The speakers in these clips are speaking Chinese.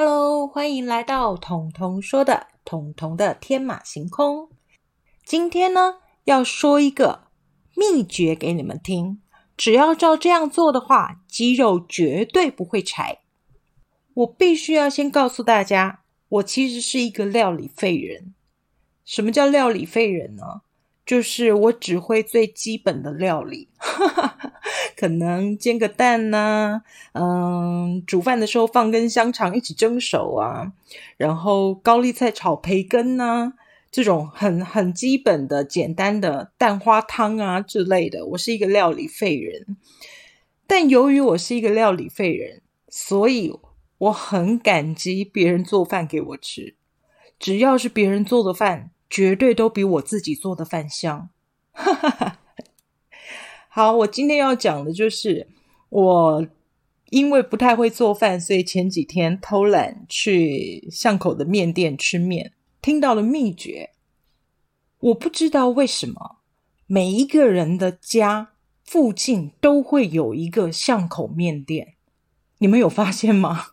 Hello，欢迎来到彤彤说的彤彤的天马行空。今天呢，要说一个秘诀给你们听。只要照这样做的话，鸡肉绝对不会柴。我必须要先告诉大家，我其实是一个料理废人。什么叫料理废人呢？就是我只会最基本的料理，可能煎个蛋呐，嗯，煮饭的时候放根香肠一起蒸熟啊，然后高丽菜炒培根呐，这种很很基本的简单的蛋花汤啊之类的，我是一个料理废人。但由于我是一个料理废人，所以我很感激别人做饭给我吃，只要是别人做的饭。绝对都比我自己做的饭香。哈哈哈好，我今天要讲的就是我因为不太会做饭，所以前几天偷懒去巷口的面店吃面，听到了秘诀。我不知道为什么每一个人的家附近都会有一个巷口面店，你们有发现吗？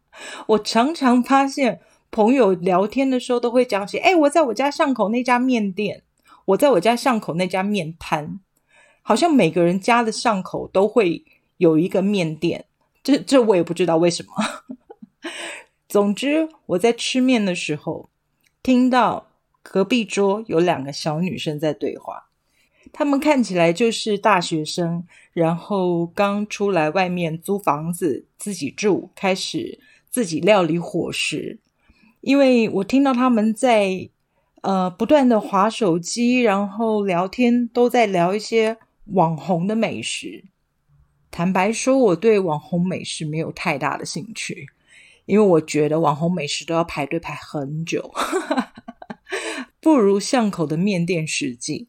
我常常发现。朋友聊天的时候都会讲起，哎，我在我家巷口那家面店，我在我家巷口那家面摊，好像每个人家的巷口都会有一个面店，这这我也不知道为什么。总之，我在吃面的时候，听到隔壁桌有两个小女生在对话，她们看起来就是大学生，然后刚出来外面租房子自己住，开始自己料理伙食。因为我听到他们在呃不断的划手机，然后聊天，都在聊一些网红的美食。坦白说，我对网红美食没有太大的兴趣，因为我觉得网红美食都要排队排很久，不如巷口的面店实际。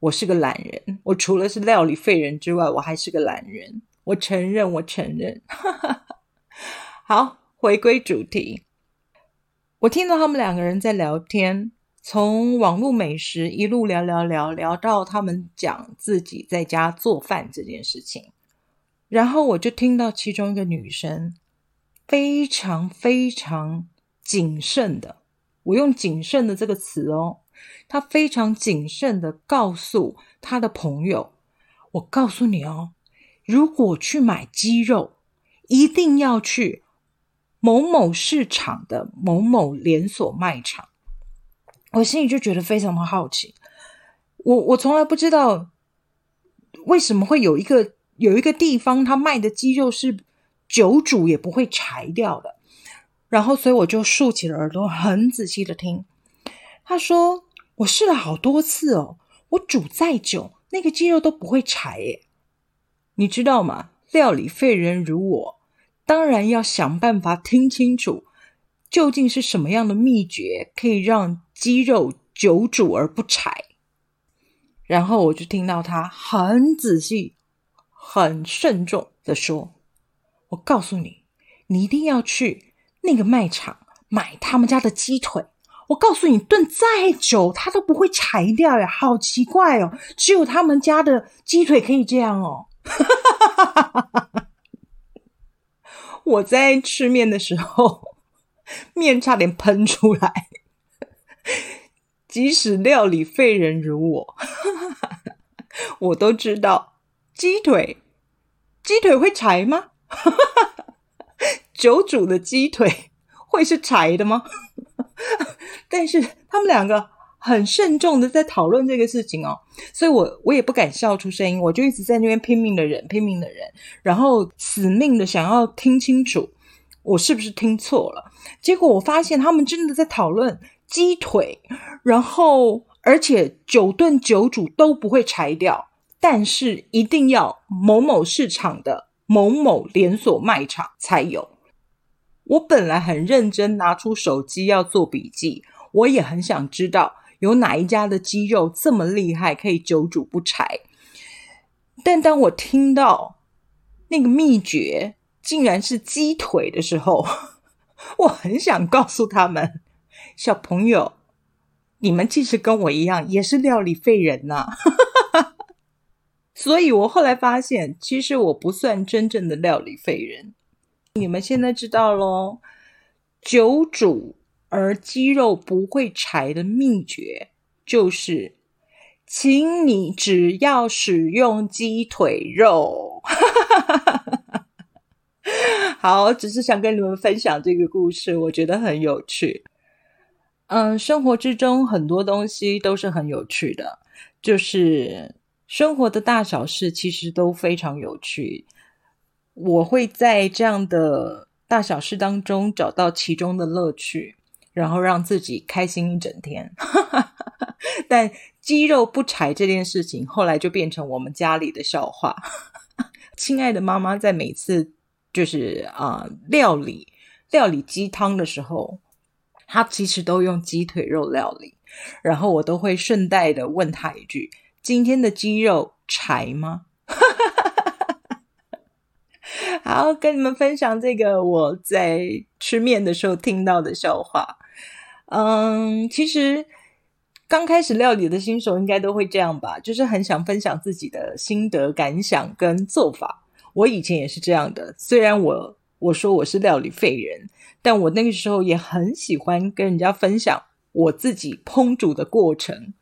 我是个懒人，我除了是料理废人之外，我还是个懒人。我承认，我承认。好，回归主题。我听到他们两个人在聊天，从网络美食一路聊聊聊聊到他们讲自己在家做饭这件事情，然后我就听到其中一个女生非常非常谨慎的，我用谨慎的这个词哦，她非常谨慎的告诉她的朋友：“我告诉你哦，如果去买鸡肉，一定要去。”某某市场的某某连锁卖场，我心里就觉得非常的好奇。我我从来不知道为什么会有一个有一个地方，他卖的鸡肉是久煮也不会柴掉的。然后，所以我就竖起了耳朵，很仔细的听。他说：“我试了好多次哦，我煮再久，那个鸡肉都不会柴。”耶。你知道吗？料理废人如我。当然要想办法听清楚，究竟是什么样的秘诀可以让鸡肉久煮而不柴。然后我就听到他很仔细、很慎重的说：“我告诉你，你一定要去那个卖场买他们家的鸡腿。我告诉你，炖再久它都不会柴掉呀！好奇怪哦，只有他们家的鸡腿可以这样哦。”我在吃面的时候，面差点喷出来。即使料理废人如我，我都知道鸡腿，鸡腿会柴吗？久煮的鸡腿会是柴的吗？但是他们两个。很慎重的在讨论这个事情哦，所以我我也不敢笑出声音，我就一直在那边拼命的忍，拼命的忍，然后死命的想要听清楚我是不是听错了。结果我发现他们真的在讨论鸡腿，然后而且久炖久煮都不会柴掉，但是一定要某某市场的某某连锁卖场才有。我本来很认真拿出手机要做笔记，我也很想知道。有哪一家的鸡肉这么厉害，可以久煮不柴？但当我听到那个秘诀竟然是鸡腿的时候，我很想告诉他们：小朋友，你们其实跟我一样，也是料理废人呐。所以我后来发现，其实我不算真正的料理废人。你们现在知道喽。久煮而鸡肉不会柴的秘诀，就是请你只要使用鸡腿肉。好，只是想跟你们分享这个故事，我觉得很有趣。嗯，生活之中很多东西都是很有趣的，就是生活的大小事其实都非常有趣。我会在这样的大小事当中找到其中的乐趣，然后让自己开心一整天。但鸡肉不柴这件事情，后来就变成我们家里的笑话。亲爱的妈妈在每次就是啊料理料理鸡汤的时候，他其实都用鸡腿肉料理，然后我都会顺带的问他一句：“今天的鸡肉柴吗？” 好，跟你们分享这个我在吃面的时候听到的笑话。嗯，其实刚开始料理的新手应该都会这样吧，就是很想分享自己的心得感想跟做法。我以前也是这样的，虽然我我说我是料理废人，但我那个时候也很喜欢跟人家分享我自己烹煮的过程。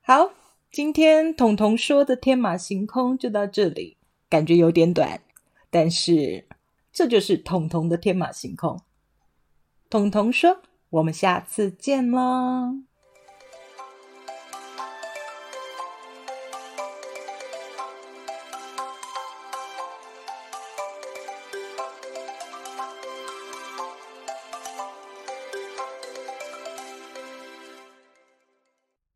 好，今天彤彤说的天马行空就到这里，感觉有点短。但是，这就是彤彤的天马行空。彤彤说：“我们下次见啦！”